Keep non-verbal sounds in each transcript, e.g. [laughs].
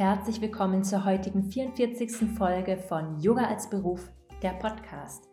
Herzlich willkommen zur heutigen 44. Folge von Yoga als Beruf, der Podcast.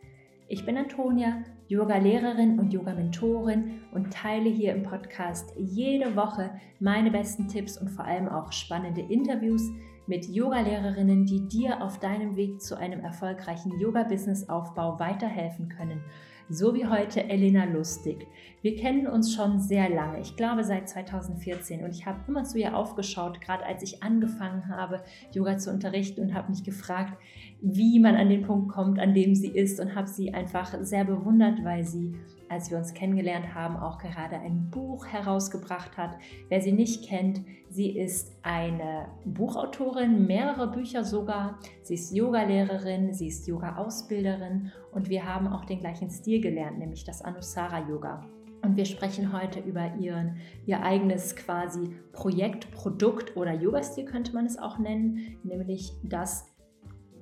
Ich bin Antonia, Yoga-Lehrerin und Yoga-Mentorin und teile hier im Podcast jede Woche meine besten Tipps und vor allem auch spannende Interviews mit Yoga-Lehrerinnen, die dir auf deinem Weg zu einem erfolgreichen Yoga-Business-Aufbau weiterhelfen können so wie heute Elena Lustig. Wir kennen uns schon sehr lange, ich glaube seit 2014 und ich habe immer zu ihr aufgeschaut, gerade als ich angefangen habe, Yoga zu unterrichten und habe mich gefragt, wie man an den Punkt kommt, an dem sie ist. Und habe sie einfach sehr bewundert, weil sie als wir uns kennengelernt haben, auch gerade ein Buch herausgebracht hat. Wer sie nicht kennt, sie ist eine Buchautorin, mehrere Bücher sogar. Sie ist Yogalehrerin, sie ist Yoga-Ausbilderin und wir haben auch den gleichen Stil gelernt, nämlich das Anusara-Yoga. Und wir sprechen heute über ihren, ihr eigenes quasi Projekt, Produkt oder Yoga-Stil könnte man es auch nennen, nämlich das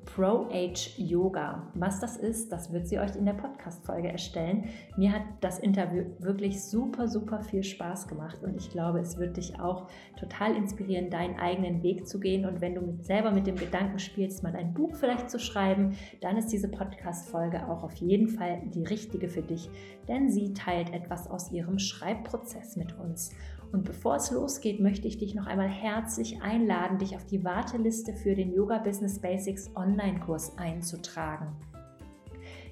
Pro-Age Yoga. Was das ist, das wird sie euch in der Podcast-Folge erstellen. Mir hat das Interview wirklich super, super viel Spaß gemacht und ich glaube, es wird dich auch total inspirieren, deinen eigenen Weg zu gehen. Und wenn du selber mit dem Gedanken spielst, mal ein Buch vielleicht zu schreiben, dann ist diese Podcast-Folge auch auf jeden Fall die richtige für dich, denn sie teilt etwas aus ihrem Schreibprozess mit uns. Und bevor es losgeht, möchte ich dich noch einmal herzlich einladen, dich auf die Warteliste für den Yoga Business Basics Online-Kurs einzutragen.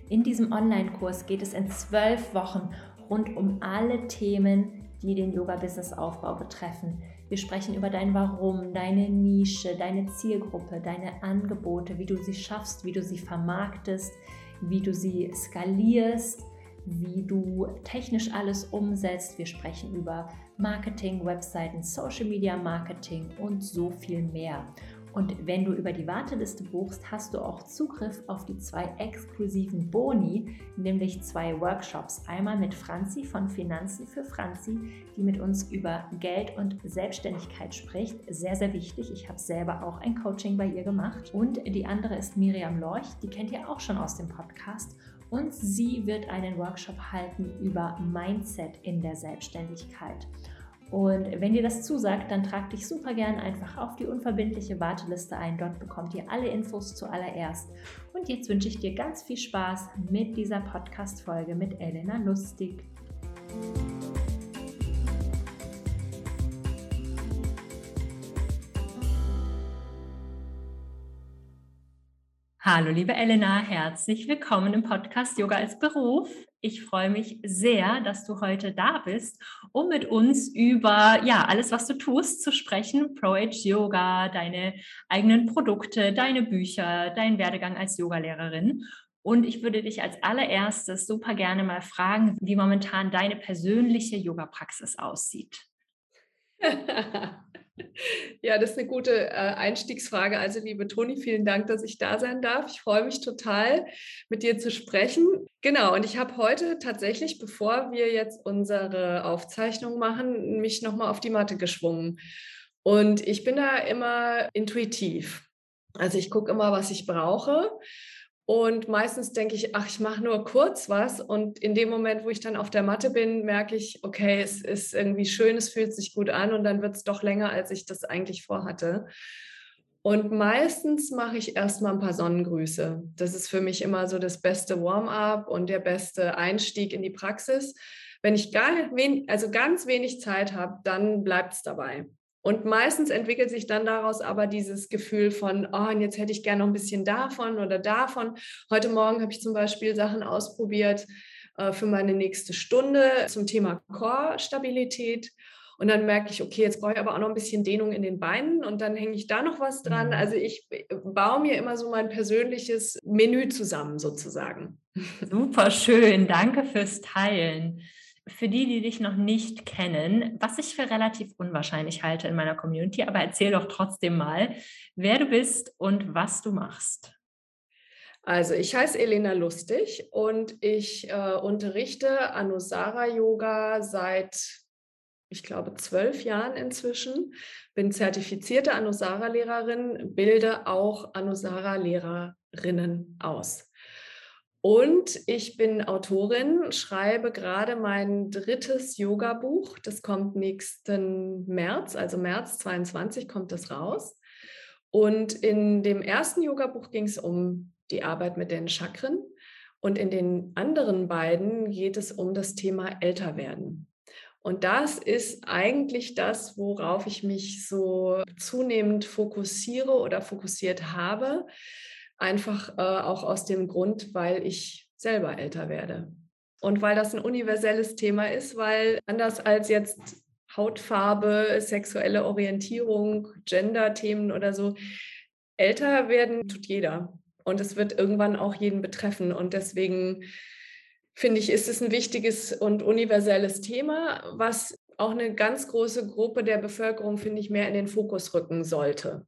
In diesem Online-Kurs geht es in zwölf Wochen rund um alle Themen, die den Yoga-Business-Aufbau betreffen. Wir sprechen über dein Warum, deine Nische, deine Zielgruppe, deine Angebote, wie du sie schaffst, wie du sie vermarktest, wie du sie skalierst, wie du technisch alles umsetzt. Wir sprechen über Marketing, Webseiten, Social Media Marketing und so viel mehr. Und wenn du über die Warteliste buchst, hast du auch Zugriff auf die zwei exklusiven Boni, nämlich zwei Workshops. Einmal mit Franzi von Finanzen für Franzi, die mit uns über Geld und Selbstständigkeit spricht. Sehr, sehr wichtig. Ich habe selber auch ein Coaching bei ihr gemacht. Und die andere ist Miriam Lorch, die kennt ihr auch schon aus dem Podcast und sie wird einen Workshop halten über Mindset in der Selbstständigkeit. Und wenn dir das zusagt, dann trag dich super gern einfach auf die unverbindliche Warteliste ein. Dort bekommt ihr alle Infos zuallererst. Und jetzt wünsche ich dir ganz viel Spaß mit dieser Podcast-Folge mit Elena Lustig. Hallo, liebe Elena, herzlich willkommen im Podcast Yoga als Beruf. Ich freue mich sehr, dass du heute da bist, um mit uns über ja alles, was du tust, zu sprechen. Pro Age Yoga, deine eigenen Produkte, deine Bücher, dein Werdegang als Yogalehrerin. Und ich würde dich als allererstes super gerne mal fragen, wie momentan deine persönliche Yoga-Praxis aussieht. [laughs] Ja, das ist eine gute äh, Einstiegsfrage. Also, liebe Toni, vielen Dank, dass ich da sein darf. Ich freue mich total, mit dir zu sprechen. Genau, und ich habe heute tatsächlich, bevor wir jetzt unsere Aufzeichnung machen, mich nochmal auf die Matte geschwungen. Und ich bin da immer intuitiv. Also ich gucke immer, was ich brauche und meistens denke ich, ach, ich mache nur kurz was. Und in dem Moment, wo ich dann auf der Matte bin, merke ich, okay, es ist irgendwie schön, es fühlt sich gut an und dann wird es doch länger, als ich das eigentlich vorhatte. Und meistens mache ich erstmal ein paar Sonnengrüße. Das ist für mich immer so das beste Warm-up und der beste Einstieg in die Praxis. Wenn ich gar wenig, also ganz wenig Zeit habe, dann bleibt es dabei. Und meistens entwickelt sich dann daraus aber dieses Gefühl von, oh, und jetzt hätte ich gerne noch ein bisschen davon oder davon. Heute Morgen habe ich zum Beispiel Sachen ausprobiert äh, für meine nächste Stunde zum Thema Core-Stabilität. Und dann merke ich, okay, jetzt brauche ich aber auch noch ein bisschen Dehnung in den Beinen und dann hänge ich da noch was dran. Mhm. Also ich äh, baue mir immer so mein persönliches Menü zusammen sozusagen. Super schön, danke fürs Teilen für die, die dich noch nicht kennen, was ich für relativ unwahrscheinlich halte in meiner Community, aber erzähl doch trotzdem mal, wer du bist und was du machst. Also ich heiße Elena Lustig und ich äh, unterrichte Anusara Yoga seit, ich glaube, zwölf Jahren inzwischen. Bin zertifizierte Anusara-Lehrerin, bilde auch Anusara-Lehrerinnen aus. Und ich bin Autorin, schreibe gerade mein drittes Yoga-Buch. Das kommt nächsten März, also März 22 kommt das raus. Und in dem ersten Yoga-Buch ging es um die Arbeit mit den Chakren. Und in den anderen beiden geht es um das Thema Älterwerden. Und das ist eigentlich das, worauf ich mich so zunehmend fokussiere oder fokussiert habe Einfach äh, auch aus dem Grund, weil ich selber älter werde. Und weil das ein universelles Thema ist, weil anders als jetzt Hautfarbe, sexuelle Orientierung, Gender-Themen oder so, älter werden tut jeder. Und es wird irgendwann auch jeden betreffen. Und deswegen finde ich, ist es ein wichtiges und universelles Thema, was auch eine ganz große Gruppe der Bevölkerung, finde ich, mehr in den Fokus rücken sollte.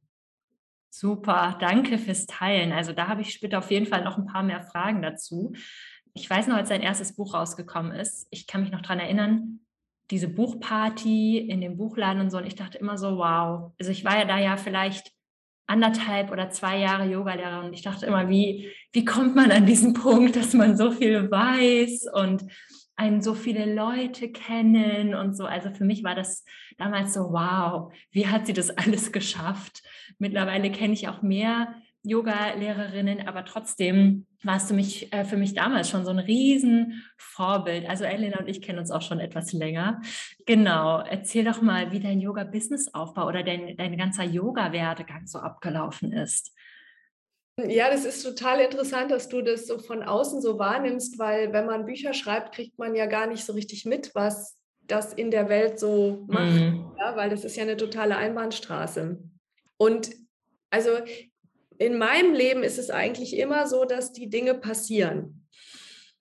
Super, danke fürs Teilen. Also da habe ich später auf jeden Fall noch ein paar mehr Fragen dazu. Ich weiß noch, als sein erstes Buch rausgekommen ist, ich kann mich noch daran erinnern, diese Buchparty in dem Buchladen und so. Und ich dachte immer so, wow. Also ich war ja da ja vielleicht anderthalb oder zwei Jahre Yogalehrer und ich dachte immer, wie, wie kommt man an diesen Punkt, dass man so viel weiß und einen so viele Leute kennen und so. Also für mich war das damals so, wow, wie hat sie das [laughs] alles geschafft? Mittlerweile kenne ich auch mehr Yoga-Lehrerinnen, aber trotzdem warst du mich äh, für mich damals schon so ein Riesenvorbild. Also Elena und ich kennen uns auch schon etwas länger. Genau, erzähl doch mal, wie dein Yoga-Business-Aufbau oder dein, dein ganzer Yoga-Werdegang so abgelaufen ist. Ja, das ist total interessant, dass du das so von außen so wahrnimmst, weil wenn man Bücher schreibt, kriegt man ja gar nicht so richtig mit, was das in der Welt so macht, mhm. ja, weil das ist ja eine totale Einbahnstraße. Und also in meinem Leben ist es eigentlich immer so, dass die Dinge passieren.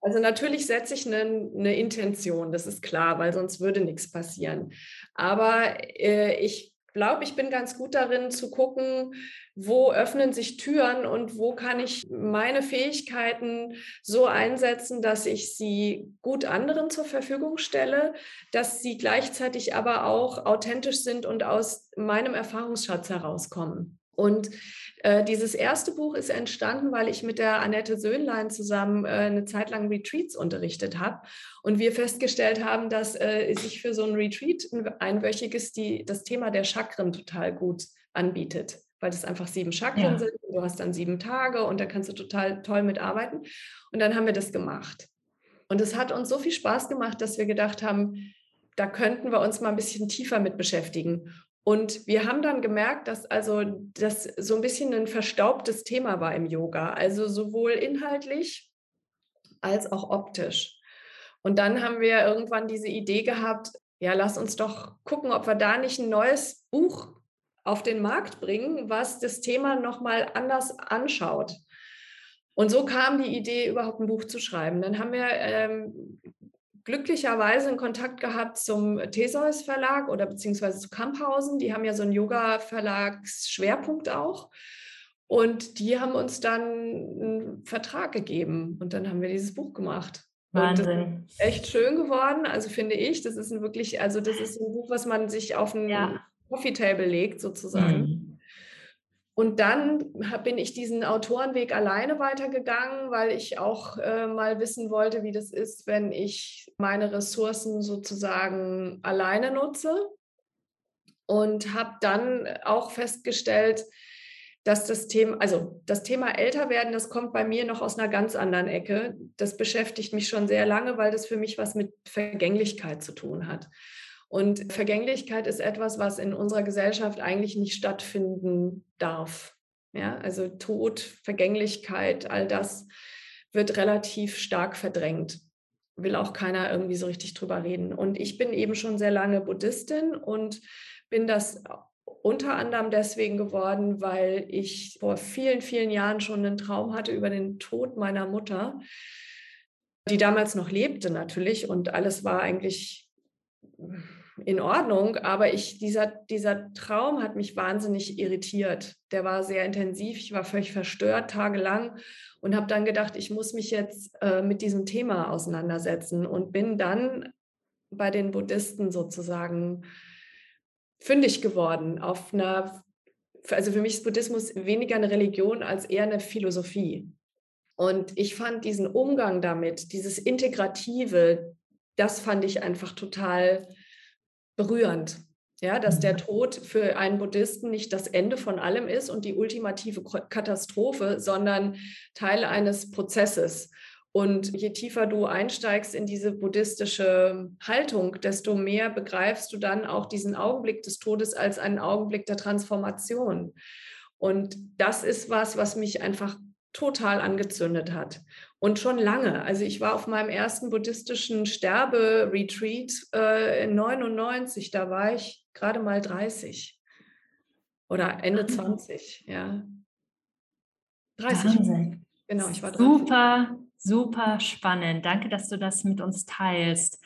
Also natürlich setze ich eine, eine Intention, das ist klar, weil sonst würde nichts passieren. Aber äh, ich glaube, ich bin ganz gut darin zu gucken, wo öffnen sich Türen und wo kann ich meine Fähigkeiten so einsetzen, dass ich sie gut anderen zur Verfügung stelle, dass sie gleichzeitig aber auch authentisch sind und aus meinem Erfahrungsschatz herauskommen. Und äh, dieses erste Buch ist entstanden, weil ich mit der Annette Söhnlein zusammen äh, eine Zeit lang Retreats unterrichtet habe und wir festgestellt haben, dass äh, sich für so ein Retreat ein einwöchiges die, das Thema der Chakren total gut anbietet weil das einfach sieben Chakren ja. sind. Du hast dann sieben Tage und da kannst du total toll mitarbeiten. Und dann haben wir das gemacht. Und es hat uns so viel Spaß gemacht, dass wir gedacht haben, da könnten wir uns mal ein bisschen tiefer mit beschäftigen. Und wir haben dann gemerkt, dass also das so ein bisschen ein verstaubtes Thema war im Yoga, also sowohl inhaltlich als auch optisch. Und dann haben wir irgendwann diese Idee gehabt, ja, lass uns doch gucken, ob wir da nicht ein neues Buch auf den Markt bringen, was das Thema nochmal anders anschaut. Und so kam die Idee, überhaupt ein Buch zu schreiben. Dann haben wir ähm, glücklicherweise einen Kontakt gehabt zum Theseus Verlag oder beziehungsweise zu Kamphausen. Die haben ja so einen Yoga-Verlagsschwerpunkt auch. Und die haben uns dann einen Vertrag gegeben und dann haben wir dieses Buch gemacht. Wahnsinn. echt schön geworden, also finde ich. Das ist ein wirklich, also das ist ein Buch, was man sich auf ein ja. Coffee Table legt sozusagen. Mhm. Und dann bin ich diesen Autorenweg alleine weitergegangen, weil ich auch äh, mal wissen wollte, wie das ist, wenn ich meine Ressourcen sozusagen alleine nutze. Und habe dann auch festgestellt, dass das Thema, also das Thema Älterwerden, das kommt bei mir noch aus einer ganz anderen Ecke. Das beschäftigt mich schon sehr lange, weil das für mich was mit Vergänglichkeit zu tun hat. Und Vergänglichkeit ist etwas, was in unserer Gesellschaft eigentlich nicht stattfinden darf. Ja, also Tod, Vergänglichkeit, all das wird relativ stark verdrängt. Will auch keiner irgendwie so richtig drüber reden. Und ich bin eben schon sehr lange Buddhistin und bin das unter anderem deswegen geworden, weil ich vor vielen, vielen Jahren schon einen Traum hatte über den Tod meiner Mutter, die damals noch lebte natürlich und alles war eigentlich in Ordnung, aber ich, dieser, dieser Traum hat mich wahnsinnig irritiert. Der war sehr intensiv, ich war völlig verstört tagelang und habe dann gedacht, ich muss mich jetzt äh, mit diesem Thema auseinandersetzen und bin dann bei den Buddhisten sozusagen fündig geworden auf einer, also für mich ist Buddhismus weniger eine Religion als eher eine Philosophie. Und ich fand diesen Umgang damit, dieses Integrative, das fand ich einfach total berührend. Ja, dass der mhm. Tod für einen Buddhisten nicht das Ende von allem ist und die ultimative Katastrophe, sondern Teil eines Prozesses. Und je tiefer du einsteigst in diese buddhistische Haltung, desto mehr begreifst du dann auch diesen Augenblick des Todes als einen Augenblick der Transformation. Und das ist was, was mich einfach total angezündet hat. Und schon lange. Also ich war auf meinem ersten buddhistischen Sterbe-Retreat äh, in 99, da war ich gerade mal 30 oder Ende 20, ja. 30. Wahnsinn. Genau, ich war 30. Super, super spannend. Danke, dass du das mit uns teilst.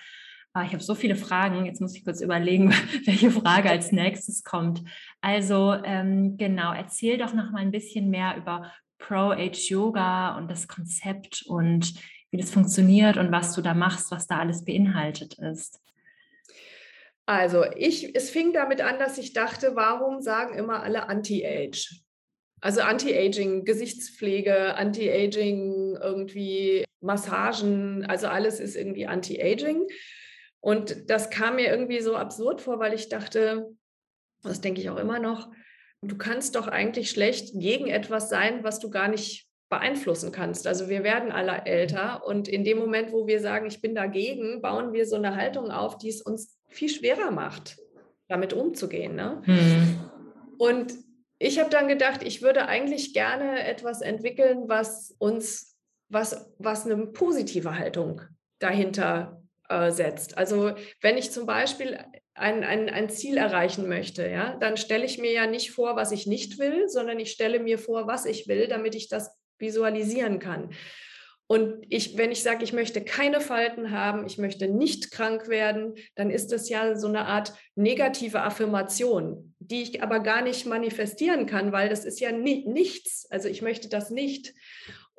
Ah, ich habe so viele Fragen. Jetzt muss ich kurz überlegen, [laughs] welche Frage als nächstes kommt. Also ähm, genau, erzähl doch noch mal ein bisschen mehr über Pro-Age Yoga und das Konzept und wie das funktioniert und was du da machst, was da alles beinhaltet ist. Also ich, es fing damit an, dass ich dachte, warum sagen immer alle Anti-Age? Also Anti-Aging, Gesichtspflege, Anti-Aging, irgendwie Massagen, also alles ist irgendwie Anti-Aging. Und das kam mir irgendwie so absurd vor, weil ich dachte, das denke ich auch immer noch, du kannst doch eigentlich schlecht gegen etwas sein, was du gar nicht beeinflussen kannst. Also wir werden alle älter und in dem Moment, wo wir sagen, ich bin dagegen, bauen wir so eine Haltung auf, die es uns viel schwerer macht, damit umzugehen. Ne? Mhm. Und ich habe dann gedacht, ich würde eigentlich gerne etwas entwickeln, was uns, was, was eine positive Haltung dahinter äh, setzt. Also wenn ich zum Beispiel ein, ein, ein Ziel erreichen möchte, ja, dann stelle ich mir ja nicht vor, was ich nicht will, sondern ich stelle mir vor, was ich will, damit ich das visualisieren kann. Und ich, wenn ich sage, ich möchte keine Falten haben, ich möchte nicht krank werden, dann ist das ja so eine Art negative Affirmation, die ich aber gar nicht manifestieren kann, weil das ist ja ni nichts. Also ich möchte das nicht.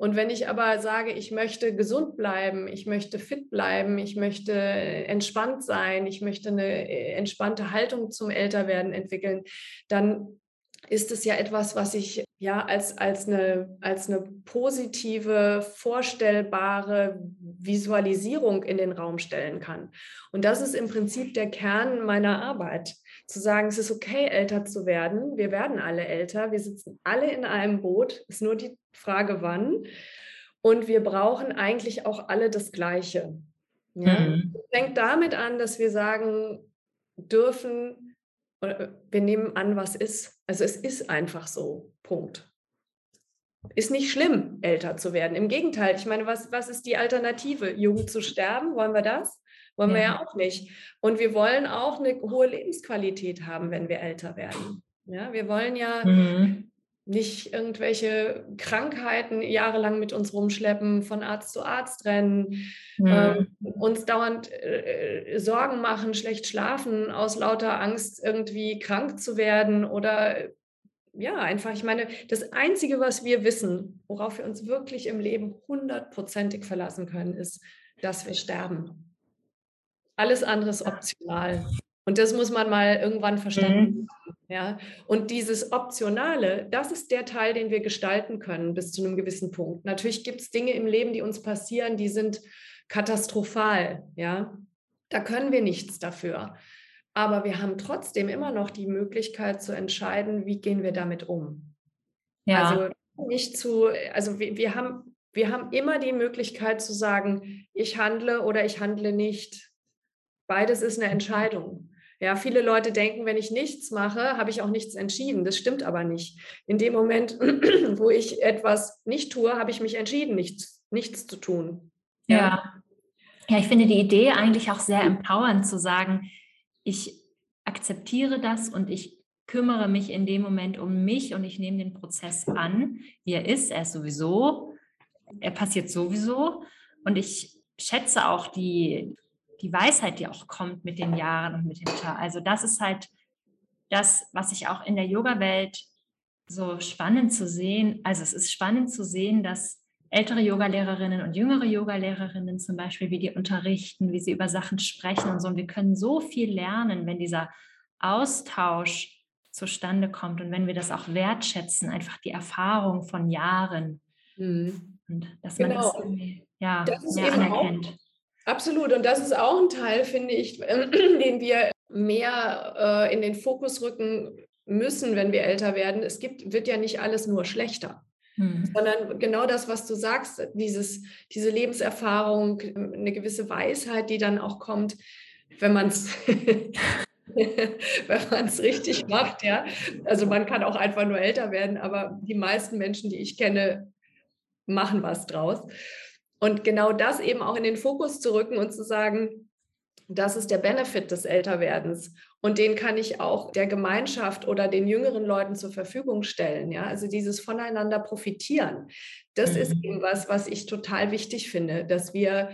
Und wenn ich aber sage, ich möchte gesund bleiben, ich möchte fit bleiben, ich möchte entspannt sein, ich möchte eine äh, entspannte Haltung zum Älterwerden entwickeln, dann ist es ja etwas, was ich ja als, als, eine, als eine positive, vorstellbare Visualisierung in den Raum stellen kann. Und das ist im Prinzip der Kern meiner Arbeit. Zu sagen, es ist okay, älter zu werden. Wir werden alle älter. Wir sitzen alle in einem Boot. Ist nur die Frage, wann. Und wir brauchen eigentlich auch alle das Gleiche. Ja? Mhm. Es fängt damit an, dass wir sagen dürfen, wir nehmen an, was ist. Also es ist einfach so. Punkt. Ist nicht schlimm, älter zu werden. Im Gegenteil, ich meine, was, was ist die Alternative? Jung zu sterben? Wollen wir das? Wollen ja. wir ja auch nicht. Und wir wollen auch eine hohe Lebensqualität haben, wenn wir älter werden. Ja, wir wollen ja mhm. nicht irgendwelche Krankheiten jahrelang mit uns rumschleppen, von Arzt zu Arzt rennen, mhm. äh, uns dauernd äh, Sorgen machen, schlecht schlafen, aus lauter Angst irgendwie krank zu werden oder ja, einfach, ich meine, das Einzige, was wir wissen, worauf wir uns wirklich im Leben hundertprozentig verlassen können, ist, dass wir sterben. Alles andere ist optional. Und das muss man mal irgendwann verstanden mhm. haben. Ja? Und dieses Optionale, das ist der Teil, den wir gestalten können bis zu einem gewissen Punkt. Natürlich gibt es Dinge im Leben, die uns passieren, die sind katastrophal. Ja? Da können wir nichts dafür. Aber wir haben trotzdem immer noch die Möglichkeit zu entscheiden, wie gehen wir damit um. Ja. Also nicht zu, also wir, wir, haben, wir haben immer die Möglichkeit zu sagen, ich handle oder ich handle nicht. Beides ist eine. Entscheidung. Ja, viele Leute denken, wenn ich nichts mache, habe ich auch nichts entschieden. Das stimmt aber nicht. In dem Moment, [clears throat] wo ich etwas nicht tue, habe ich mich entschieden, nichts, nichts zu tun. Ja. ja. Ja, ich finde die Idee eigentlich auch sehr empowernd zu sagen, ich akzeptiere das und ich kümmere mich in dem Moment um mich und ich nehme den Prozess an, wie er ist. Er ist sowieso, er passiert sowieso und ich schätze auch die, die Weisheit, die auch kommt mit den Jahren und mit dem Tag. Also das ist halt das, was ich auch in der Yoga-Welt so spannend zu sehen, also es ist spannend zu sehen, dass ältere Yogalehrerinnen und jüngere Yogalehrerinnen zum Beispiel, wie die unterrichten, wie sie über Sachen sprechen und so. Und wir können so viel lernen, wenn dieser Austausch zustande kommt und wenn wir das auch wertschätzen, einfach die Erfahrung von Jahren. Mhm. Und dass man genau. das ja, das mehr anerkennt. Auch, absolut. Und das ist auch ein Teil, finde ich, [clears throat] den wir mehr äh, in den Fokus rücken müssen, wenn wir älter werden. Es gibt, wird ja nicht alles nur schlechter. Hm. Sondern genau das, was du sagst, dieses, diese Lebenserfahrung, eine gewisse Weisheit, die dann auch kommt, wenn man es [laughs] wenn man es richtig macht, ja. Also man kann auch einfach nur älter werden, aber die meisten Menschen, die ich kenne, machen was draus. Und genau das eben auch in den Fokus zu rücken und zu sagen, das ist der Benefit des Älterwerdens. Und den kann ich auch der Gemeinschaft oder den jüngeren Leuten zur Verfügung stellen. Ja, also dieses voneinander profitieren. Das mhm. ist eben was, was ich total wichtig finde, dass wir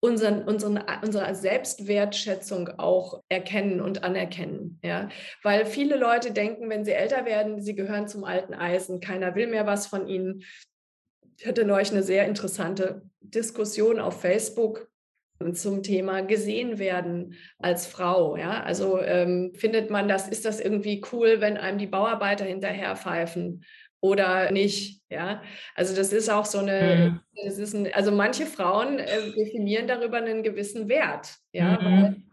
unseren, unseren, unsere Selbstwertschätzung auch erkennen und anerkennen. Ja? Weil viele Leute denken, wenn sie älter werden, sie gehören zum alten Eisen, keiner will mehr was von ihnen. Ich hatte neulich eine sehr interessante Diskussion auf Facebook zum Thema gesehen werden als Frau. Ja? Also ähm, findet man das, ist das irgendwie cool, wenn einem die Bauarbeiter hinterher pfeifen oder nicht? Ja, also das ist auch so eine, mhm. das ist ein, also manche Frauen äh, definieren darüber einen gewissen Wert. Ja, mhm.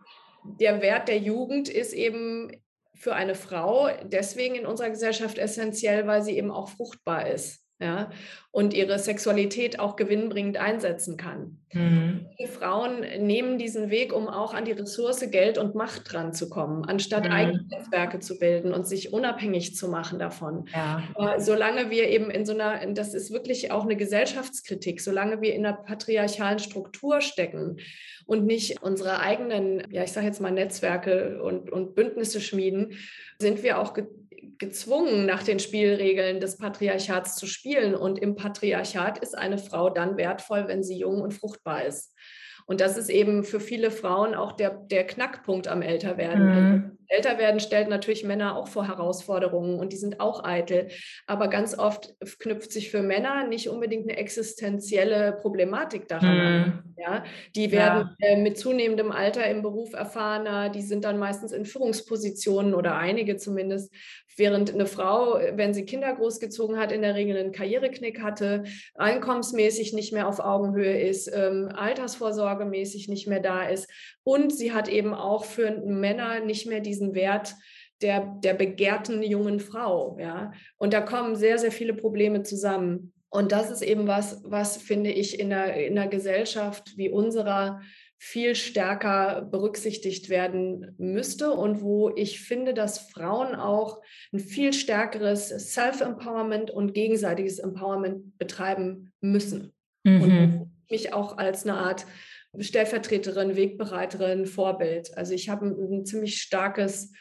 der Wert der Jugend ist eben für eine Frau deswegen in unserer Gesellschaft essentiell, weil sie eben auch fruchtbar ist ja, und ihre Sexualität auch gewinnbringend einsetzen kann. Mhm. Die Frauen nehmen diesen Weg, um auch an die Ressource Geld und Macht dran zu kommen, anstatt mhm. eigene Netzwerke zu bilden und sich unabhängig zu machen davon. Ja. solange wir eben in so einer, das ist wirklich auch eine Gesellschaftskritik, solange wir in einer patriarchalen Struktur stecken und nicht unsere eigenen, ja, ich sage jetzt mal Netzwerke und, und Bündnisse schmieden, sind wir auch gezwungen, nach den Spielregeln des Patriarchats zu spielen. Und im Patriarchat ist eine Frau dann wertvoll, wenn sie jung und fruchtbar ist. Und das ist eben für viele Frauen auch der, der Knackpunkt am Älterwerden. Mhm. Älterwerden stellt natürlich Männer auch vor Herausforderungen und die sind auch eitel. Aber ganz oft knüpft sich für Männer nicht unbedingt eine existenzielle Problematik daran mhm. an. Ja? Die werden ja. äh, mit zunehmendem Alter im Beruf erfahrener, die sind dann meistens in Führungspositionen oder einige zumindest, während eine Frau, wenn sie Kinder großgezogen hat, in der Regel einen Karriereknick hatte, einkommensmäßig nicht mehr auf Augenhöhe ist, ähm, altersvorsorgemäßig nicht mehr da ist und sie hat eben auch für Männer nicht mehr diesen diesen Wert der, der begehrten jungen Frau. Ja? Und da kommen sehr, sehr viele Probleme zusammen. Und das ist eben was, was finde ich in einer, in einer Gesellschaft wie unserer viel stärker berücksichtigt werden müsste und wo ich finde, dass Frauen auch ein viel stärkeres Self-Empowerment und gegenseitiges Empowerment betreiben müssen. Mhm. Und mich auch als eine Art Stellvertreterin, Wegbereiterin, Vorbild. Also ich habe ein, ein ziemlich starkes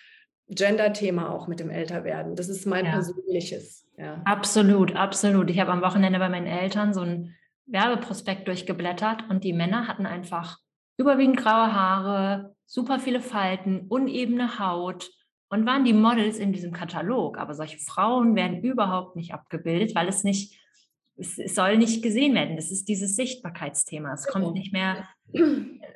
Gender-Thema auch mit dem Älterwerden. Das ist mein ja. persönliches. Ja. Absolut, absolut. Ich habe am Wochenende bei meinen Eltern so ein Werbeprospekt durchgeblättert und die Männer hatten einfach überwiegend graue Haare, super viele Falten, unebene Haut und waren die Models in diesem Katalog. Aber solche Frauen werden überhaupt nicht abgebildet, weil es nicht es, es, soll nicht gesehen werden. Das ist dieses Sichtbarkeitsthema. Es kommt nicht mehr,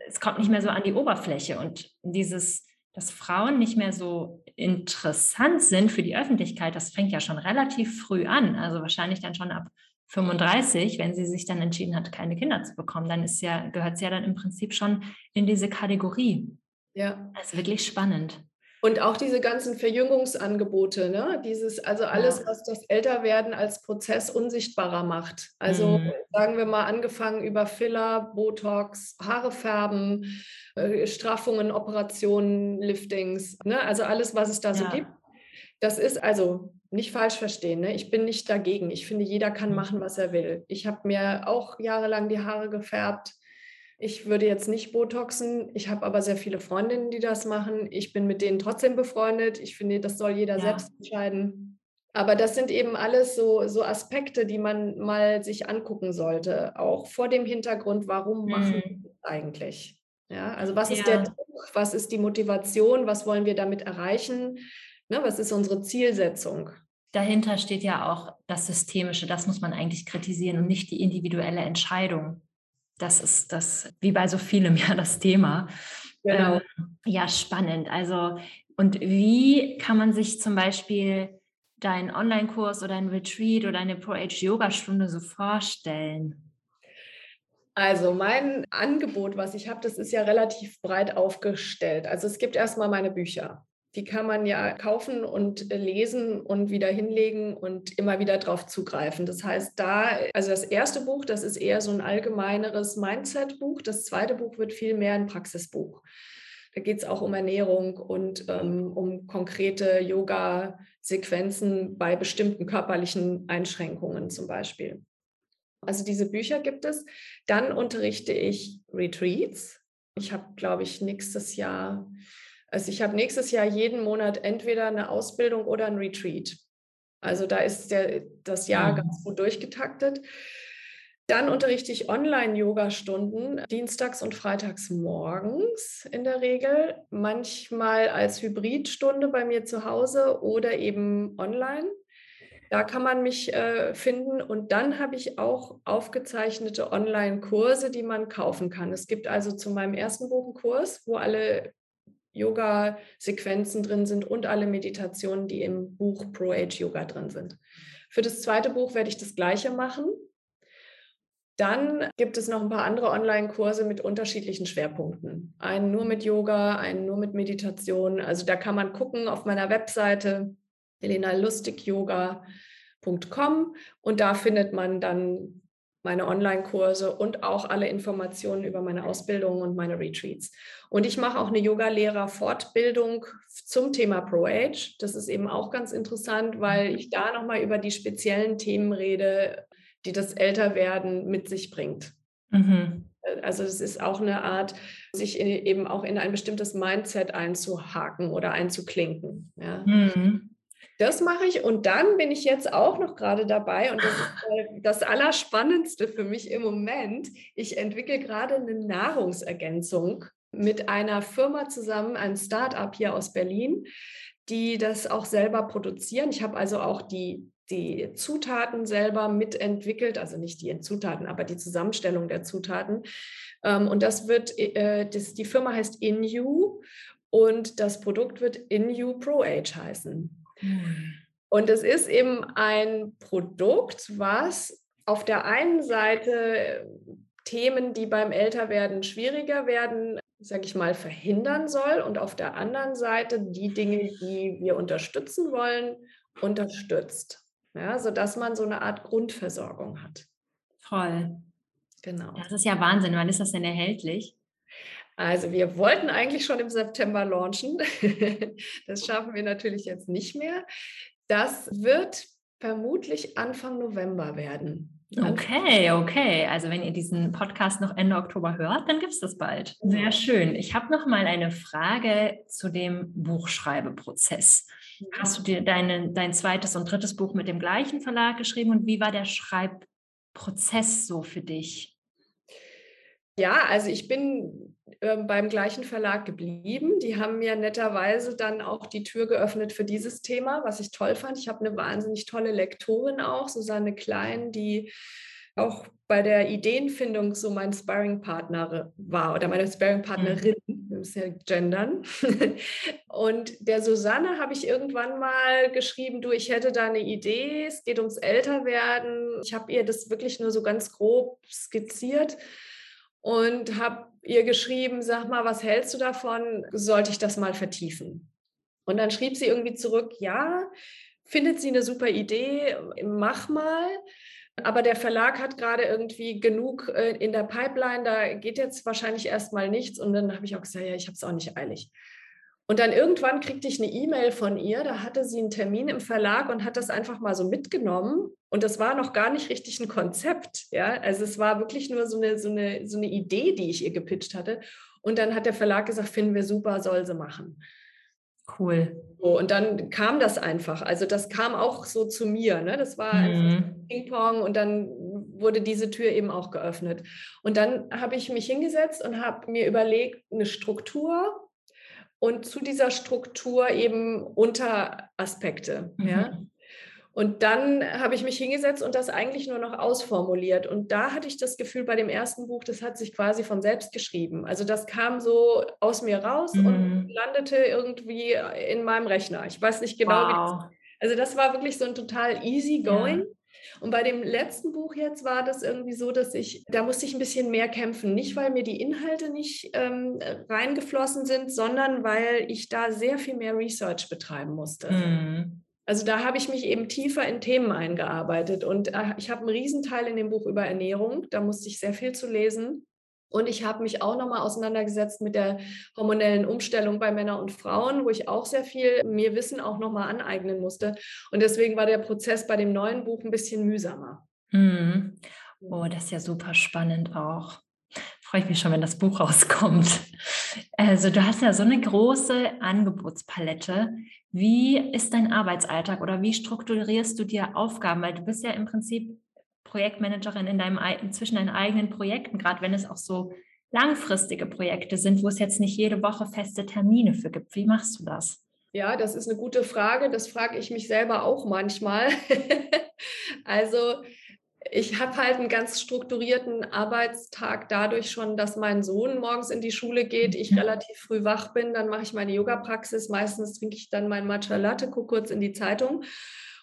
es kommt nicht mehr so an die Oberfläche und dieses, dass Frauen nicht mehr so interessant sind für die Öffentlichkeit, das fängt ja schon relativ früh an. Also wahrscheinlich dann schon ab 35, wenn sie sich dann entschieden hat, keine Kinder zu bekommen, dann ist ja, gehört sie ja dann im Prinzip schon in diese Kategorie. Ja. Das ist wirklich spannend. Und auch diese ganzen Verjüngungsangebote, ne? Dieses, also alles, ja. was das Älterwerden als Prozess unsichtbarer macht. Also mhm. sagen wir mal, angefangen über Filler, Botox, Haare färben, äh, Straffungen, Operationen, Liftings, ne? Also alles, was es da ja. so gibt. Das ist also nicht falsch verstehen. Ne? Ich bin nicht dagegen. Ich finde, jeder kann mhm. machen, was er will. Ich habe mir auch jahrelang die Haare gefärbt ich würde jetzt nicht Botoxen. Ich habe aber sehr viele Freundinnen, die das machen. Ich bin mit denen trotzdem befreundet. Ich finde, das soll jeder ja. selbst entscheiden. Aber das sind eben alles so, so Aspekte, die man mal sich angucken sollte, auch vor dem Hintergrund, warum mhm. machen wir das eigentlich? Ja, also was ist der Druck, was ist die Motivation, was wollen wir damit erreichen? Ne, was ist unsere Zielsetzung? Dahinter steht ja auch das Systemische, das muss man eigentlich kritisieren und nicht die individuelle Entscheidung das ist das, wie bei so vielem [laughs] ja das Thema. Genau. Ähm, ja, spannend. Also, und wie kann man sich zum Beispiel deinen Online-Kurs oder ein Retreat oder eine Pro-Age-Yoga-Stunde so vorstellen? Also mein Angebot, was ich habe, das ist ja relativ breit aufgestellt. Also es gibt erstmal meine Bücher. Die kann man ja kaufen und lesen und wieder hinlegen und immer wieder drauf zugreifen. Das heißt, da, also das erste Buch, das ist eher so ein allgemeineres Mindset-Buch. Das zweite Buch wird viel mehr ein Praxisbuch. Da geht es auch um Ernährung und ähm, um konkrete Yoga-Sequenzen bei bestimmten körperlichen Einschränkungen zum Beispiel. Also diese Bücher gibt es. Dann unterrichte ich Retreats. Ich habe, glaube ich, nächstes Jahr, also ich habe nächstes Jahr jeden Monat entweder eine Ausbildung oder ein Retreat. Also da ist der, das Jahr mhm. ganz gut durchgetaktet. Dann unterrichte ich Online-Yoga-Stunden dienstags und freitags morgens in der Regel, manchmal als Hybridstunde bei mir zu Hause oder eben online. Da kann man mich äh, finden. Und dann habe ich auch aufgezeichnete Online-Kurse, die man kaufen kann. Es gibt also zu meinem ersten Buch einen Kurs, wo alle Yoga-Sequenzen drin sind und alle Meditationen, die im Buch Pro Age Yoga drin sind. Für das zweite Buch werde ich das gleiche machen. Dann gibt es noch ein paar andere Online-Kurse mit unterschiedlichen Schwerpunkten. Einen nur mit Yoga, einen nur mit Meditation. Also da kann man gucken auf meiner Webseite helenalustigyoga.com und da findet man dann meine Online-Kurse und auch alle Informationen über meine Ausbildung und meine Retreats. Und ich mache auch eine Yoga-Lehrer-Fortbildung zum Thema Pro-Age. Das ist eben auch ganz interessant, weil ich da nochmal über die speziellen Themen rede, die das Älterwerden mit sich bringt. Mhm. Also es ist auch eine Art, sich eben auch in ein bestimmtes Mindset einzuhaken oder einzuklinken. Ja. Mhm. Das mache ich und dann bin ich jetzt auch noch gerade dabei und das ist [laughs] das Allerspannendste für mich im Moment. Ich entwickle gerade eine Nahrungsergänzung mit einer Firma zusammen, ein Startup hier aus Berlin, die das auch selber produzieren. Ich habe also auch die, die Zutaten selber mitentwickelt, also nicht die Zutaten, aber die Zusammenstellung der Zutaten. Ähm, und das wird, äh, das, die Firma heißt InU und das Produkt wird InU Pro Age heißen. Und es ist eben ein Produkt, was auf der einen Seite Themen, die beim Älterwerden schwieriger werden, sage ich mal, verhindern soll und auf der anderen Seite die Dinge, die wir unterstützen wollen, unterstützt. Ja, sodass man so eine Art Grundversorgung hat. Toll. Genau. Das ist ja Wahnsinn. Wann ist das denn erhältlich? Also wir wollten eigentlich schon im September launchen. [laughs] Das schaffen wir natürlich jetzt nicht mehr. Das wird vermutlich Anfang November werden. Okay, okay. Also wenn ihr diesen Podcast noch Ende Oktober hört, dann gibt es das bald. Sehr genau. schön. Ich habe noch mal eine Frage zu dem Buchschreibeprozess. Hast du dir deine, dein zweites und drittes Buch mit dem gleichen Verlag geschrieben und wie war der Schreibprozess so für dich? Ja, also ich bin äh, beim gleichen Verlag geblieben. Die haben mir netterweise dann auch die Tür geöffnet für dieses Thema, was ich toll fand. Ich habe eine wahnsinnig tolle Lektorin auch, Susanne Klein, die auch bei der Ideenfindung so mein Sparringpartner war oder meine Sparringpartnerin, mhm. wir müssen ja gendern. [laughs] Und der Susanne habe ich irgendwann mal geschrieben, du, ich hätte da eine Idee, es geht ums Älterwerden. Ich habe ihr das wirklich nur so ganz grob skizziert und habe ihr geschrieben, sag mal, was hältst du davon? Sollte ich das mal vertiefen? Und dann schrieb sie irgendwie zurück, ja, findet sie eine super Idee, mach mal. Aber der Verlag hat gerade irgendwie genug äh, in der Pipeline, da geht jetzt wahrscheinlich erstmal nichts. Und dann habe ich auch gesagt, ja, ich habe es auch nicht eilig. Und dann irgendwann kriegte ich eine E-Mail von ihr, da hatte sie einen Termin im Verlag und hat das einfach mal so mitgenommen. Und das war noch gar nicht richtig ein Konzept. Ja? Also es war wirklich nur so eine, so, eine, so eine Idee, die ich ihr gepitcht hatte. Und dann hat der Verlag gesagt, finden wir super, soll sie machen. Cool. So, und dann kam das einfach. Also das kam auch so zu mir. Ne? Das war mhm. Ping-Pong und dann wurde diese Tür eben auch geöffnet. Und dann habe ich mich hingesetzt und habe mir überlegt, eine Struktur und zu dieser Struktur eben Unteraspekte. Mhm. Ja? Und dann habe ich mich hingesetzt und das eigentlich nur noch ausformuliert. Und da hatte ich das Gefühl bei dem ersten Buch, das hat sich quasi von selbst geschrieben. Also das kam so aus mir raus mhm. und landete irgendwie in meinem Rechner. Ich weiß nicht genau, wow. wie das. Also das war wirklich so ein total easy going. Ja. Und bei dem letzten Buch jetzt war das irgendwie so, dass ich, da musste ich ein bisschen mehr kämpfen. Nicht, weil mir die Inhalte nicht ähm, reingeflossen sind, sondern weil ich da sehr viel mehr Research betreiben musste. Mhm. Also da habe ich mich eben tiefer in Themen eingearbeitet und äh, ich habe einen Riesenteil in dem Buch über Ernährung. Da musste ich sehr viel zu lesen. Und ich habe mich auch nochmal auseinandergesetzt mit der hormonellen Umstellung bei Männern und Frauen, wo ich auch sehr viel mir Wissen auch nochmal aneignen musste. Und deswegen war der Prozess bei dem neuen Buch ein bisschen mühsamer. Mhm. Oh, das ist ja super spannend auch. Freue ich mich schon, wenn das Buch [laughs] rauskommt. Also du hast ja so eine große Angebotspalette. Wie ist dein Arbeitsalltag oder wie strukturierst du dir Aufgaben? Weil du bist ja im Prinzip Projektmanagerin in deinem, zwischen deinen eigenen Projekten, gerade wenn es auch so langfristige Projekte sind, wo es jetzt nicht jede Woche feste Termine für gibt. Wie machst du das? Ja, das ist eine gute Frage. Das frage ich mich selber auch manchmal. [laughs] also ich habe halt einen ganz strukturierten Arbeitstag dadurch schon, dass mein Sohn morgens in die Schule geht, ich mhm. relativ früh wach bin, dann mache ich meine Yoga-Praxis, meistens trinke ich dann mein Matcha Latte, gucke kurz in die Zeitung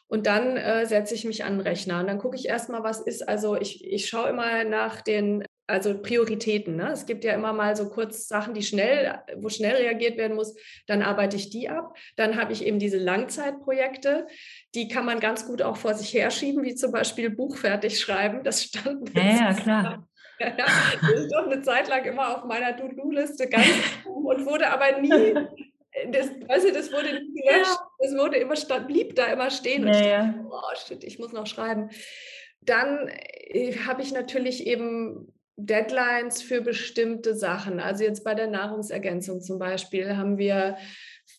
und dann äh, setze ich mich an den Rechner und dann gucke ich erstmal, was ist. Also ich, ich schaue immer nach den also Prioritäten. Ne? Es gibt ja immer mal so kurz Sachen, die schnell, wo schnell reagiert werden muss. Dann arbeite ich die ab. Dann habe ich eben diese Langzeitprojekte. Die kann man ganz gut auch vor sich herschieben, wie zum Beispiel Buch fertig schreiben. Das stand. Ja, ja klar. Ja, das ist doch eine Zeit lang immer auf meiner To-Do-Liste ganz und wurde aber nie [laughs] das, weißt du, das wurde nie gelöscht, ja. das wurde immer blieb da immer stehen. Und ja, dachte, oh shit, ich muss noch schreiben. Dann äh, habe ich natürlich eben Deadlines für bestimmte Sachen. Also jetzt bei der Nahrungsergänzung zum Beispiel haben wir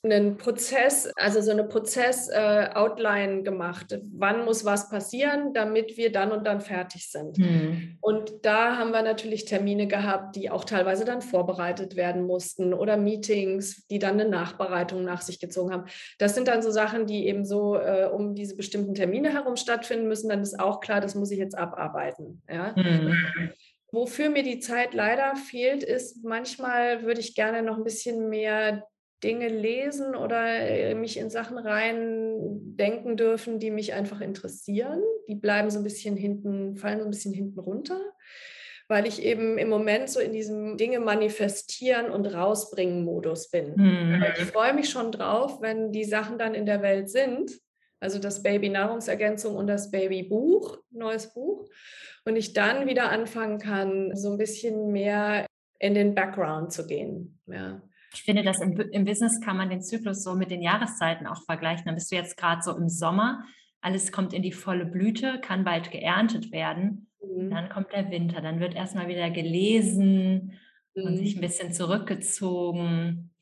einen Prozess, also so eine Prozess-Outline äh, gemacht. Wann muss was passieren, damit wir dann und dann fertig sind? Hm. Und da haben wir natürlich Termine gehabt, die auch teilweise dann vorbereitet werden mussten oder Meetings, die dann eine Nachbereitung nach sich gezogen haben. Das sind dann so Sachen, die eben so äh, um diese bestimmten Termine herum stattfinden müssen. Dann ist auch klar, das muss ich jetzt abarbeiten. Ja? Hm. Wofür mir die Zeit leider fehlt, ist, manchmal würde ich gerne noch ein bisschen mehr Dinge lesen oder äh, mich in Sachen rein denken dürfen, die mich einfach interessieren. Die bleiben so ein bisschen hinten, fallen so ein bisschen hinten runter, weil ich eben im Moment so in diesem Dinge manifestieren und rausbringen Modus bin. Mhm. Ich freue mich schon drauf, wenn die Sachen dann in der Welt sind. Also das Baby Nahrungsergänzung und das Baby Buch, neues Buch und ich dann wieder anfangen kann, so ein bisschen mehr in den Background zu gehen. Ja. Ich finde, dass im, im Business kann man den Zyklus so mit den Jahreszeiten auch vergleichen. Dann bist du jetzt gerade so im Sommer, alles kommt in die volle Blüte, kann bald geerntet werden. Mhm. Dann kommt der Winter, dann wird erstmal wieder gelesen mhm. und sich ein bisschen zurückgezogen.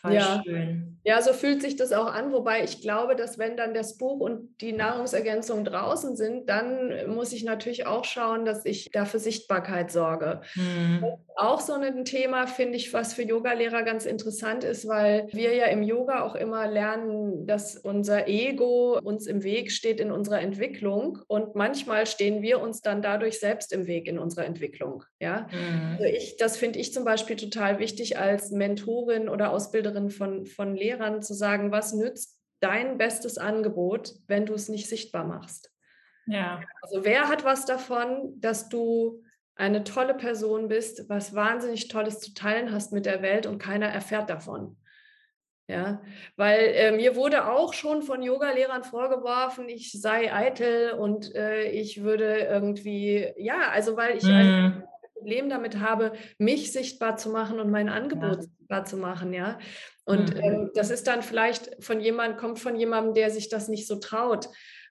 Voll ja. schön. Ja, so fühlt sich das auch an, wobei ich glaube, dass wenn dann das Buch und die Nahrungsergänzung draußen sind, dann muss ich natürlich auch schauen, dass ich dafür Sichtbarkeit sorge. Mhm. Auch so ein Thema finde ich, was für Yogalehrer ganz interessant ist, weil wir ja im Yoga auch immer lernen, dass unser Ego uns im Weg steht in unserer Entwicklung und manchmal stehen wir uns dann dadurch selbst im Weg in unserer Entwicklung. Ja, mhm. also ich, das finde ich zum Beispiel total wichtig als Mentorin oder Ausbilderin Ausbilderin von, von Lehrern zu sagen, was nützt dein bestes Angebot, wenn du es nicht sichtbar machst? Ja. Also wer hat was davon, dass du eine tolle Person bist, was wahnsinnig Tolles zu teilen hast mit der Welt und keiner erfährt davon? Ja, weil äh, mir wurde auch schon von Yogalehrern vorgeworfen, ich sei eitel und äh, ich würde irgendwie, ja, also weil ich mm. Problem damit habe, mich sichtbar zu machen und mein Angebot ja sichtbar zu machen, ja. Und mhm. ähm, das ist dann vielleicht von jemand, kommt von jemandem, der sich das nicht so traut.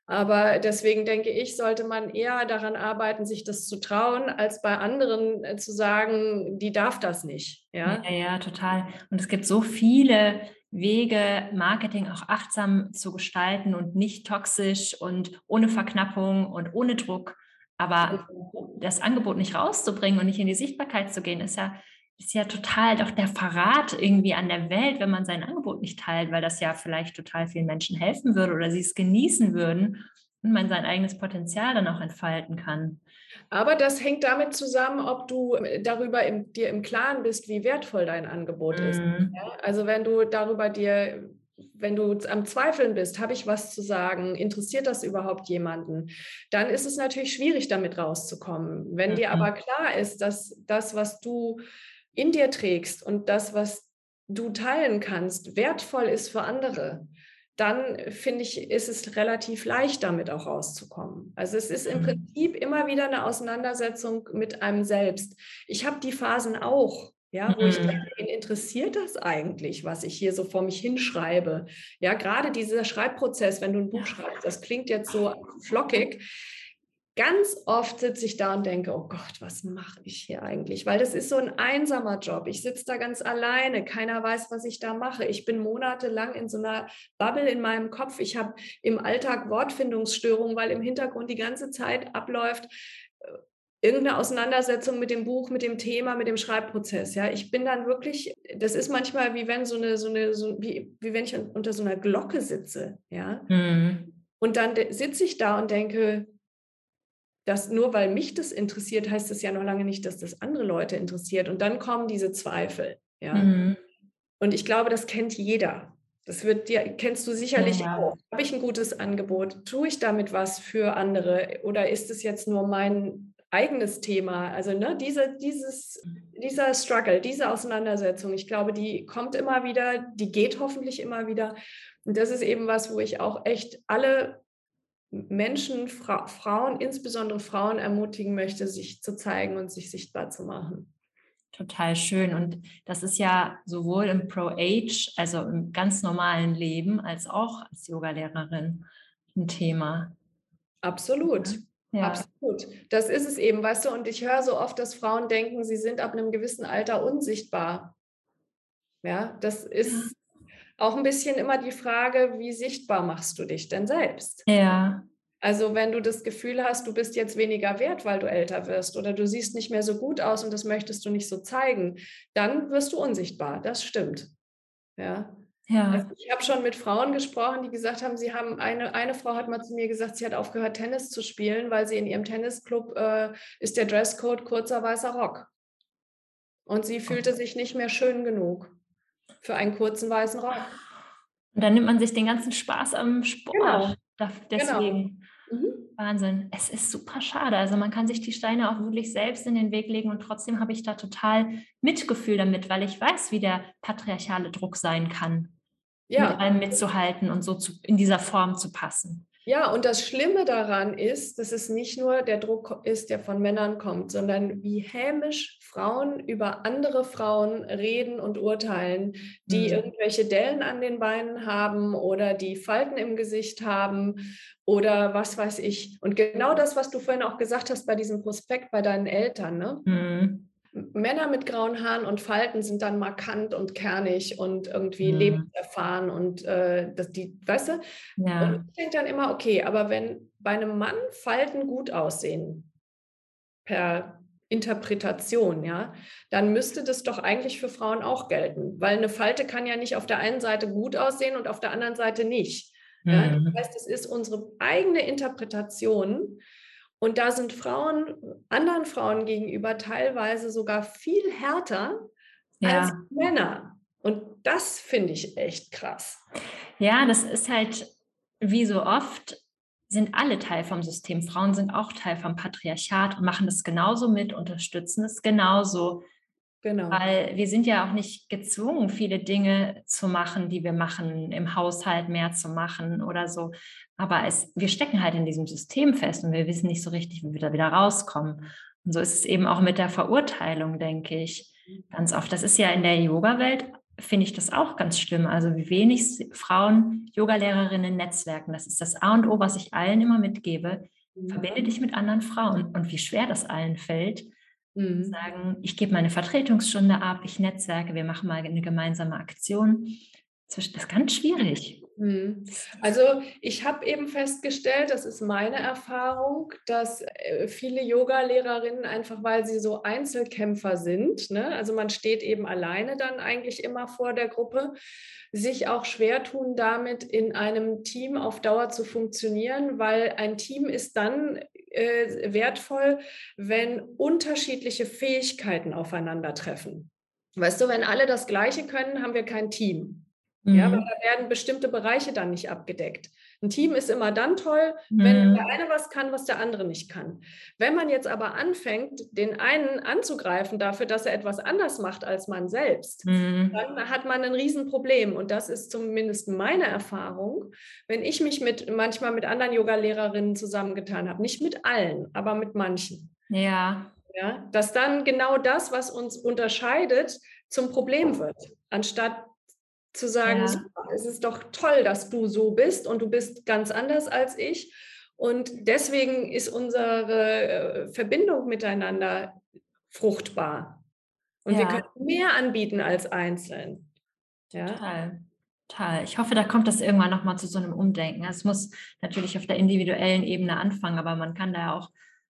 Aber deswegen denke ich, sollte man eher daran arbeiten, sich das zu trauen, als bei anderen äh, zu sagen, die darf das nicht. Ja? ja, ja, total. Und es gibt so viele Wege, Marketing auch achtsam zu gestalten und nicht toxisch und ohne Verknappung und ohne Druck. Aber das Angebot nicht rauszubringen und nicht in die Sichtbarkeit zu gehen, ist ja ist ja total doch der Verrat irgendwie an der Welt, wenn man sein Angebot nicht teilt, weil das ja vielleicht total vielen Menschen helfen würde oder sie es genießen würden und man sein eigenes Potenzial dann auch entfalten kann. Aber das hängt damit zusammen, ob du äh, darüber im, dir im Klaren bist, wie wertvoll dein Angebot mhm. ist. Ja? Also wenn du darüber dir wenn du am Zweifeln bist, habe ich was zu sagen, interessiert das überhaupt jemanden, dann ist es natürlich schwierig, damit rauszukommen. Wenn mhm. dir aber klar ist, dass das, was du in dir trägst und das, was du teilen kannst, wertvoll ist für andere, dann finde ich, ist es relativ leicht, damit auch rauszukommen. Also es ist im mhm. Prinzip immer wieder eine Auseinandersetzung mit einem selbst. Ich habe die Phasen auch, ja, wo mhm. ich denke, wen interessiert das eigentlich, was ich hier so vor mich hinschreibe? Ja, gerade dieser Schreibprozess, wenn du ein Buch schreibst, das klingt jetzt so flockig, ganz oft sitze ich da und denke, oh Gott, was mache ich hier eigentlich? Weil das ist so ein einsamer Job. Ich sitze da ganz alleine. Keiner weiß, was ich da mache. Ich bin monatelang in so einer Bubble in meinem Kopf. Ich habe im Alltag Wortfindungsstörungen, weil im Hintergrund die ganze Zeit abläuft irgendeine Auseinandersetzung mit dem Buch, mit dem Thema, mit dem Schreibprozess. Ja, ich bin dann wirklich, das ist manchmal wie wenn so eine, so eine, so, wie, wie wenn ich unter so einer Glocke sitze. Ja. Mhm. Und dann sitze ich da und denke, dass nur weil mich das interessiert, heißt es ja noch lange nicht, dass das andere Leute interessiert. Und dann kommen diese Zweifel. Ja. Mhm. Und ich glaube, das kennt jeder. Das wird dir, kennst du sicherlich ja. auch. Habe ich ein gutes Angebot? Tue ich damit was für andere? Oder ist es jetzt nur mein eigenes Thema? Also ne, diese, dieses, dieser Struggle, diese Auseinandersetzung, ich glaube, die kommt immer wieder, die geht hoffentlich immer wieder. Und das ist eben was, wo ich auch echt alle Menschen, Fra Frauen, insbesondere Frauen ermutigen möchte, sich zu zeigen und sich sichtbar zu machen. Total schön. Und das ist ja sowohl im Pro-Age, also im ganz normalen Leben, als auch als Yogalehrerin ein Thema. Absolut. Ja. Absolut. Das ist es eben, weißt du, und ich höre so oft, dass Frauen denken, sie sind ab einem gewissen Alter unsichtbar. Ja, das ist auch ein bisschen immer die Frage, wie sichtbar machst du dich denn selbst? Ja. Also wenn du das Gefühl hast, du bist jetzt weniger wert, weil du älter wirst oder du siehst nicht mehr so gut aus und das möchtest du nicht so zeigen, dann wirst du unsichtbar. Das stimmt. Ja. Ja. Also ich habe schon mit Frauen gesprochen, die gesagt haben, sie haben eine, eine Frau hat mal zu mir gesagt, sie hat aufgehört, Tennis zu spielen, weil sie in ihrem Tennisclub äh, ist der Dresscode kurzer weißer Rock. Und sie fühlte sich nicht mehr schön genug für einen kurzen weißen Rock. Und dann nimmt man sich den ganzen Spaß am Sport. Genau. Deswegen. Genau. Mhm. Wahnsinn. Es ist super schade. Also man kann sich die Steine auch wirklich selbst in den Weg legen und trotzdem habe ich da total Mitgefühl damit, weil ich weiß, wie der patriarchale Druck sein kann. Ja. Mit allem mitzuhalten und so zu, in dieser Form zu passen. Ja, und das Schlimme daran ist, dass es nicht nur der Druck ist, der von Männern kommt, sondern wie hämisch Frauen über andere Frauen reden und urteilen, die mhm. irgendwelche Dellen an den Beinen haben oder die Falten im Gesicht haben oder was weiß ich. Und genau das, was du vorhin auch gesagt hast bei diesem Prospekt bei deinen Eltern, ne? Mhm. Männer mit grauen Haaren und Falten sind dann markant und kernig und irgendwie mhm. lebenserfahren und äh, das, die, weißt du? Ja. Und ich denke dann immer, okay, aber wenn bei einem Mann Falten gut aussehen, per Interpretation, ja, dann müsste das doch eigentlich für Frauen auch gelten, weil eine Falte kann ja nicht auf der einen Seite gut aussehen und auf der anderen Seite nicht. Mhm. Ja? Das heißt, es ist unsere eigene Interpretation und da sind Frauen anderen Frauen gegenüber teilweise sogar viel härter ja. als Männer. Und das finde ich echt krass. Ja, das ist halt wie so oft sind alle Teil vom System. Frauen sind auch Teil vom Patriarchat und machen das genauso mit, unterstützen es genauso. Genau. Weil wir sind ja auch nicht gezwungen, viele Dinge zu machen, die wir machen, im Haushalt mehr zu machen oder so. Aber es, wir stecken halt in diesem System fest und wir wissen nicht so richtig, wie wir da wieder rauskommen. Und so ist es eben auch mit der Verurteilung, denke ich, ganz oft. Das ist ja in der Yoga-Welt, finde ich das auch ganz schlimm. Also wie wenig Frauen Yogalehrerinnen netzwerken. Das ist das A und O, was ich allen immer mitgebe. Verbinde dich mit anderen Frauen und wie schwer das allen fällt Mhm. Sagen, ich gebe meine Vertretungsstunde ab, ich netzwerke, wir machen mal eine gemeinsame Aktion. Das ist ganz schwierig. Mhm. Also ich habe eben festgestellt, das ist meine Erfahrung, dass äh, viele Yoga-Lehrerinnen einfach, weil sie so Einzelkämpfer sind, ne? also man steht eben alleine dann eigentlich immer vor der Gruppe, sich auch schwer tun damit, in einem Team auf Dauer zu funktionieren, weil ein Team ist dann äh, wertvoll, wenn unterschiedliche Fähigkeiten aufeinandertreffen. Weißt du, wenn alle das Gleiche können, haben wir kein Team. Mhm. Ja, weil da werden bestimmte Bereiche dann nicht abgedeckt. Ein Team ist immer dann toll, wenn mhm. der eine was kann, was der andere nicht kann. Wenn man jetzt aber anfängt, den einen anzugreifen dafür, dass er etwas anders macht als man selbst, mhm. dann hat man ein Riesenproblem. Und das ist zumindest meine Erfahrung, wenn ich mich mit manchmal mit anderen Yoga-Lehrerinnen zusammengetan habe. Nicht mit allen, aber mit manchen. Ja. Ja, dass dann genau das, was uns unterscheidet, zum Problem wird, anstatt zu sagen, ja. es ist doch toll, dass du so bist und du bist ganz anders als ich. Und deswegen ist unsere äh, Verbindung miteinander fruchtbar. Und ja. wir können mehr anbieten als einzeln. Ja? Total. Total. Ich hoffe, da kommt das irgendwann nochmal zu so einem Umdenken. Es muss natürlich auf der individuellen Ebene anfangen, aber man kann da auch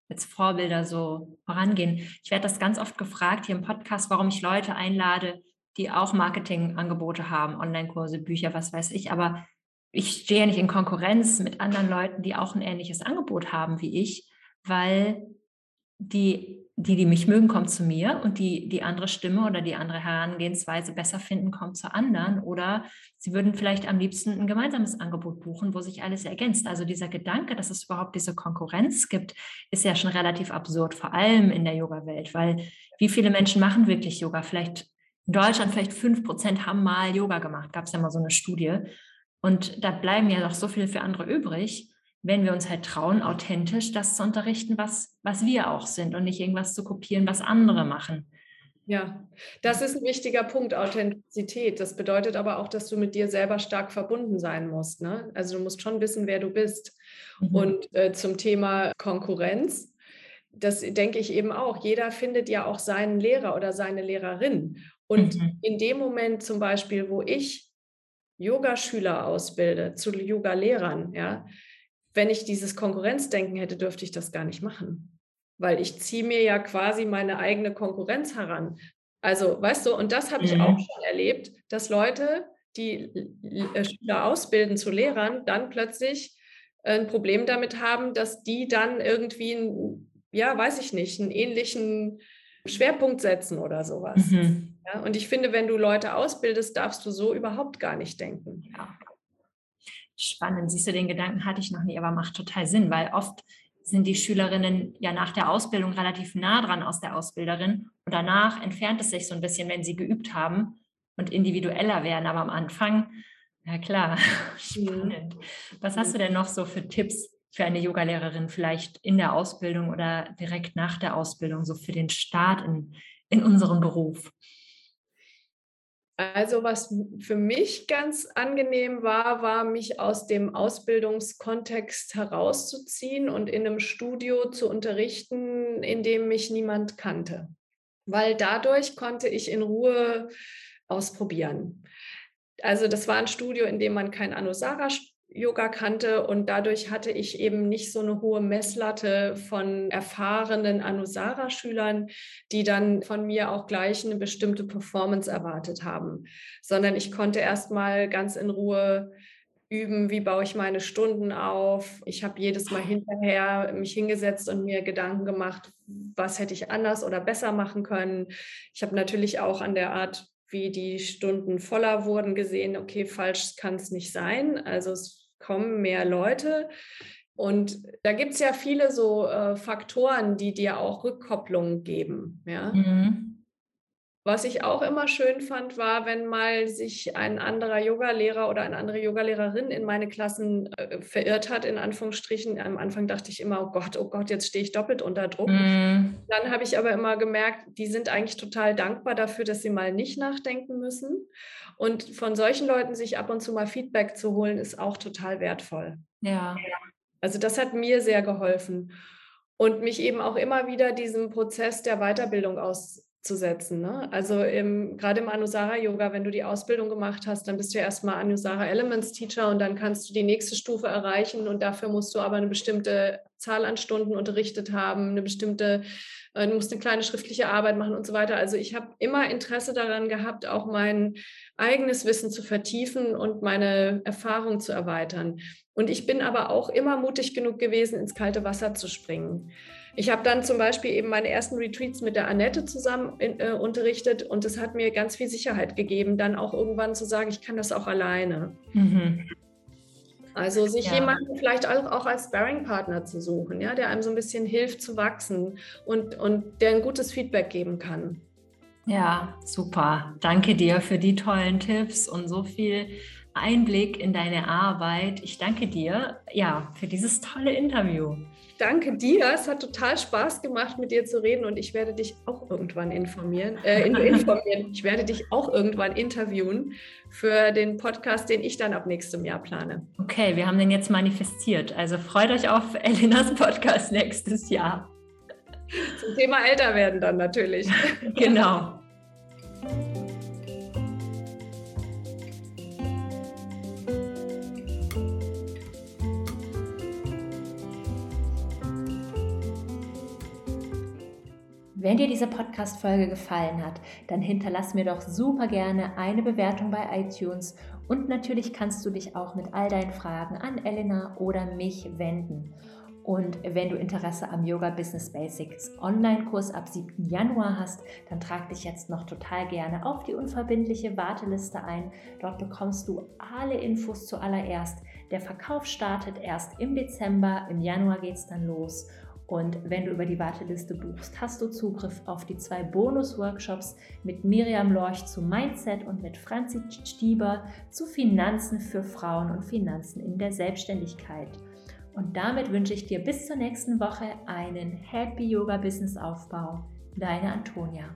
als Vorbilder so vorangehen. Ich werde das ganz oft gefragt hier im Podcast, warum ich Leute einlade, die auch Marketingangebote haben, Online-Kurse, Bücher, was weiß ich. Aber ich stehe ja nicht in Konkurrenz mit anderen Leuten, die auch ein ähnliches Angebot haben wie ich, weil die, die, die mich mögen, kommen zu mir und die, die andere Stimme oder die andere Herangehensweise besser finden, kommen zu anderen. Oder sie würden vielleicht am liebsten ein gemeinsames Angebot buchen, wo sich alles ergänzt. Also dieser Gedanke, dass es überhaupt diese Konkurrenz gibt, ist ja schon relativ absurd, vor allem in der Yoga-Welt, weil wie viele Menschen machen wirklich Yoga? Vielleicht in Deutschland vielleicht fünf Prozent haben mal Yoga gemacht, gab es ja mal so eine Studie. Und da bleiben ja noch so viele für andere übrig, wenn wir uns halt trauen, authentisch das zu unterrichten, was, was wir auch sind und nicht irgendwas zu kopieren, was andere machen. Ja, das ist ein wichtiger Punkt, Authentizität. Das bedeutet aber auch, dass du mit dir selber stark verbunden sein musst. Ne? Also du musst schon wissen, wer du bist. Mhm. Und äh, zum Thema Konkurrenz, das denke ich eben auch. Jeder findet ja auch seinen Lehrer oder seine Lehrerin. Und mhm. in dem Moment zum Beispiel, wo ich Yogaschüler ausbilde zu Yoga-Lehrern, ja, wenn ich dieses Konkurrenzdenken hätte, dürfte ich das gar nicht machen. Weil ich ziehe mir ja quasi meine eigene Konkurrenz heran. Also, weißt du, und das habe ich mhm. auch schon erlebt, dass Leute, die äh, Schüler ausbilden zu Lehrern, dann plötzlich ein Problem damit haben, dass die dann irgendwie, ja, weiß ich nicht, einen ähnlichen Schwerpunkt setzen oder sowas. Mhm. Ja, und ich finde, wenn du Leute ausbildest, darfst du so überhaupt gar nicht denken. Ja. Spannend. Siehst du, den Gedanken hatte ich noch nie, aber macht total Sinn, weil oft sind die Schülerinnen ja nach der Ausbildung relativ nah dran aus der Ausbilderin und danach entfernt es sich so ein bisschen, wenn sie geübt haben und individueller werden. Aber am Anfang, ja klar, [laughs] mhm. spannend. Was hast du denn noch so für Tipps, für eine Yogalehrerin vielleicht in der Ausbildung oder direkt nach der Ausbildung, so für den Start in, in unserem Beruf? Also was für mich ganz angenehm war, war mich aus dem Ausbildungskontext herauszuziehen und in einem Studio zu unterrichten, in dem mich niemand kannte. Weil dadurch konnte ich in Ruhe ausprobieren. Also das war ein Studio, in dem man kein Anusara Yoga kannte und dadurch hatte ich eben nicht so eine hohe Messlatte von erfahrenen Anusara-Schülern, die dann von mir auch gleich eine bestimmte Performance erwartet haben, sondern ich konnte erst mal ganz in Ruhe üben, wie baue ich meine Stunden auf. Ich habe jedes Mal hinterher mich hingesetzt und mir Gedanken gemacht, was hätte ich anders oder besser machen können. Ich habe natürlich auch an der Art wie die Stunden voller wurden, gesehen, okay, falsch kann es nicht sein. Also es kommen mehr Leute. Und da gibt es ja viele so äh, Faktoren, die dir auch Rückkopplung geben. Ja? Mhm. Was ich auch immer schön fand, war, wenn mal sich ein anderer Yogalehrer oder eine andere Yogalehrerin in meine Klassen äh, verirrt hat, in Anführungsstrichen. Am Anfang dachte ich immer, oh Gott, oh Gott, jetzt stehe ich doppelt unter Druck. Mm. Dann habe ich aber immer gemerkt, die sind eigentlich total dankbar dafür, dass sie mal nicht nachdenken müssen. Und von solchen Leuten sich ab und zu mal Feedback zu holen, ist auch total wertvoll. Ja. Also das hat mir sehr geholfen und mich eben auch immer wieder diesem Prozess der Weiterbildung aus, zu setzen. Ne? Also im, gerade im Anusara Yoga, wenn du die Ausbildung gemacht hast, dann bist du ja erstmal Anusara Elements Teacher und dann kannst du die nächste Stufe erreichen und dafür musst du aber eine bestimmte Zahl an Stunden unterrichtet haben, eine bestimmte, äh, du musst eine kleine schriftliche Arbeit machen und so weiter. Also ich habe immer Interesse daran gehabt, auch mein eigenes Wissen zu vertiefen und meine Erfahrung zu erweitern. Und ich bin aber auch immer mutig genug gewesen, ins kalte Wasser zu springen. Ich habe dann zum Beispiel eben meine ersten Retreats mit der Annette zusammen in, äh, unterrichtet und das hat mir ganz viel Sicherheit gegeben, dann auch irgendwann zu sagen, ich kann das auch alleine. Mhm. Also sich ja. jemanden vielleicht auch, auch als Sparring-Partner zu suchen, ja, der einem so ein bisschen hilft zu wachsen und, und der ein gutes Feedback geben kann. Ja, super. Danke dir für die tollen Tipps und so viel Einblick in deine Arbeit. Ich danke dir ja für dieses tolle Interview. Danke dir. Es hat total Spaß gemacht, mit dir zu reden und ich werde dich auch irgendwann informieren. Äh, informieren. Ich werde dich auch irgendwann interviewen für den Podcast, den ich dann ab nächstem Jahr plane. Okay, wir haben den jetzt manifestiert. Also freut euch auf Elinas Podcast nächstes Jahr. Zum Thema älter werden dann natürlich. [laughs] genau. Wenn dir diese Podcast-Folge gefallen hat, dann hinterlass mir doch super gerne eine Bewertung bei iTunes und natürlich kannst du dich auch mit all deinen Fragen an Elena oder mich wenden. Und wenn du Interesse am Yoga Business Basics Online-Kurs ab 7. Januar hast, dann trag dich jetzt noch total gerne auf die unverbindliche Warteliste ein. Dort bekommst du alle Infos zuallererst. Der Verkauf startet erst im Dezember, im Januar geht es dann los. Und wenn du über die Warteliste buchst, hast du Zugriff auf die zwei Bonus-Workshops mit Miriam Lorch zu Mindset und mit Franzi Stieber zu Finanzen für Frauen und Finanzen in der Selbstständigkeit. Und damit wünsche ich dir bis zur nächsten Woche einen Happy Yoga Business Aufbau. Deine Antonia.